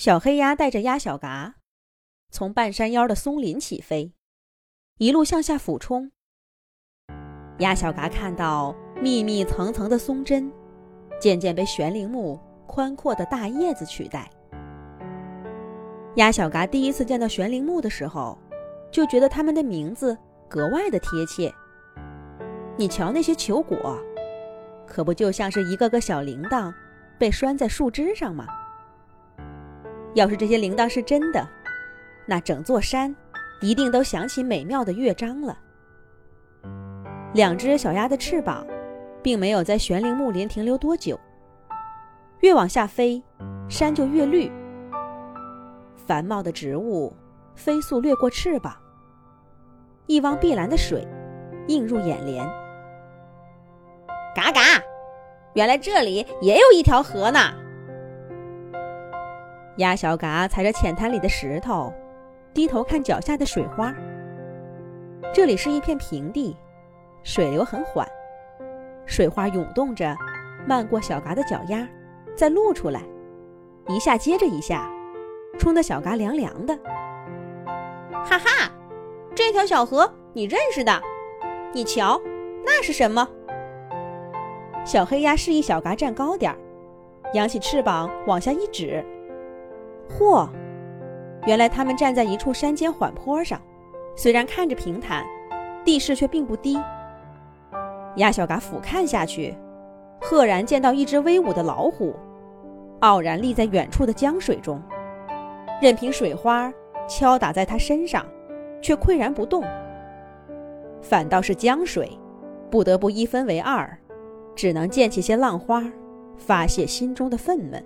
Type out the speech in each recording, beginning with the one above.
小黑鸭带着鸭小嘎，从半山腰的松林起飞，一路向下俯冲。鸭小嘎看到密密层层的松针，渐渐被悬铃木宽阔的大叶子取代。鸭小嘎第一次见到悬铃木的时候，就觉得它们的名字格外的贴切。你瞧那些球果，可不就像是一个个小铃铛，被拴在树枝上吗？要是这些铃铛是真的，那整座山一定都响起美妙的乐章了。两只小鸭的翅膀，并没有在悬铃木林停留多久。越往下飞，山就越绿。繁茂的植物飞速掠过翅膀，一汪碧蓝的水映入眼帘。嘎嘎，原来这里也有一条河呢！鸭小嘎踩着浅滩里的石头，低头看脚下的水花。这里是一片平地，水流很缓，水花涌动着，漫过小嘎的脚丫，再露出来，一下接着一下，冲得小嘎凉凉的。哈哈，这条小河你认识的？你瞧，那是什么？小黑鸭示意小嘎站高点儿，扬起翅膀往下一指。嚯！原来他们站在一处山间缓坡上，虽然看着平坦，地势却并不低。鸭小嘎俯瞰下去，赫然见到一只威武的老虎，傲然立在远处的江水中，任凭水花敲打在他身上，却岿然不动。反倒是江水，不得不一分为二，只能溅起些浪花，发泄心中的愤懑。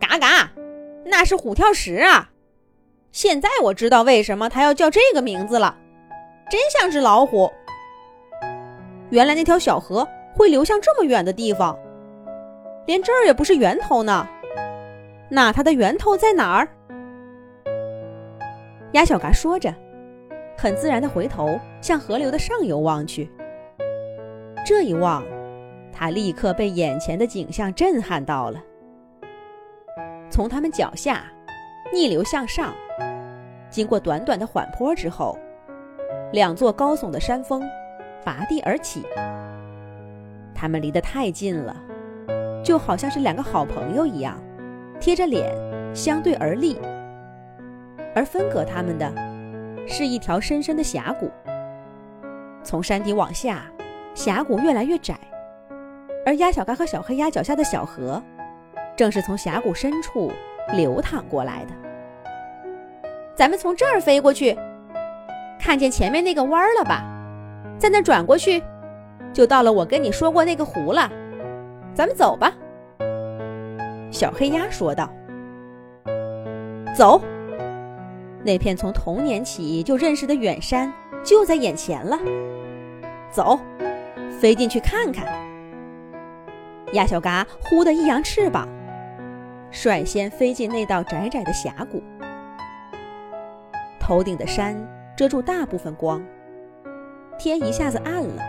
嘎嘎！那是虎跳石啊！现在我知道为什么它要叫这个名字了，真像只老虎。原来那条小河会流向这么远的地方，连这儿也不是源头呢。那它的源头在哪儿？鸭小嘎说着，很自然地回头向河流的上游望去。这一望，他立刻被眼前的景象震撼到了。从他们脚下逆流向上，经过短短的缓坡之后，两座高耸的山峰拔地而起。他们离得太近了，就好像是两个好朋友一样，贴着脸相对而立。而分隔他们的，是一条深深的峡谷。从山底往下，峡谷越来越窄，而鸭小嘎和小黑鸭脚下的小河。正是从峡谷深处流淌过来的。咱们从这儿飞过去，看见前面那个弯了吧？在那转过去，就到了我跟你说过那个湖了。咱们走吧。”小黑鸭说道。“走。”那片从童年起就认识的远山就在眼前了。走，飞进去看看。鸭小嘎忽的一扬翅膀。率先飞进那道窄窄的峡谷，头顶的山遮住大部分光，天一下子暗了。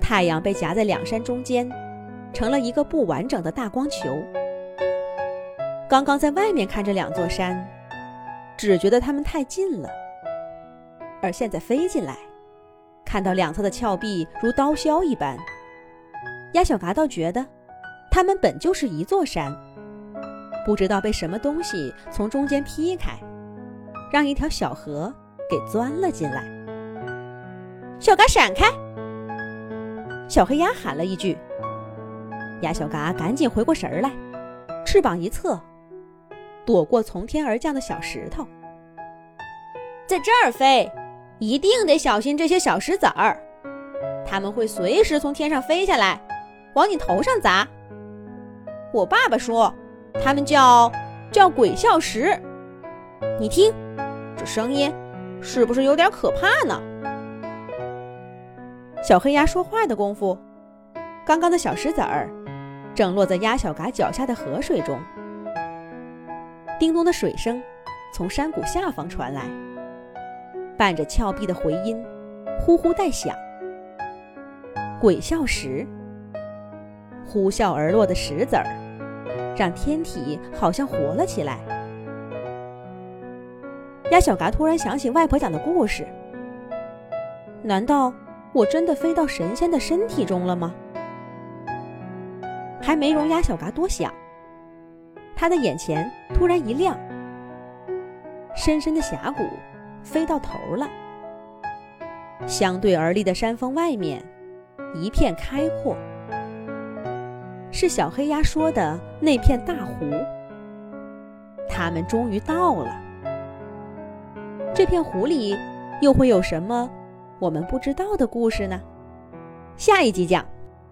太阳被夹在两山中间，成了一个不完整的大光球。刚刚在外面看着两座山，只觉得它们太近了，而现在飞进来，看到两侧的峭壁如刀削一般，鸭小嘎倒觉得，它们本就是一座山。不知道被什么东西从中间劈开，让一条小河给钻了进来。小嘎闪开！小黑鸭喊了一句。鸭小嘎赶紧回过神来，翅膀一侧，躲过从天而降的小石头。在这儿飞，一定得小心这些小石子儿，它们会随时从天上飞下来，往你头上砸。我爸爸说。它们叫叫鬼笑石。你听，这声音是不是有点可怕呢？小黑鸭说话的功夫，刚刚的小石子儿正落在鸭小嘎脚下的河水中。叮咚的水声从山谷下方传来，伴着峭壁的回音，呼呼带响。鬼笑石，呼啸而落的石子儿，让天体好像活了起来。鸭小嘎突然想起外婆讲的故事，难道我真的飞到神仙的身体中了吗？还没容鸭小嘎多想，他的眼前突然一亮，深深的峡谷飞到头了，相对而立的山峰外面。一片开阔，是小黑鸭说的那片大湖。他们终于到了。这片湖里又会有什么我们不知道的故事呢？下一集讲。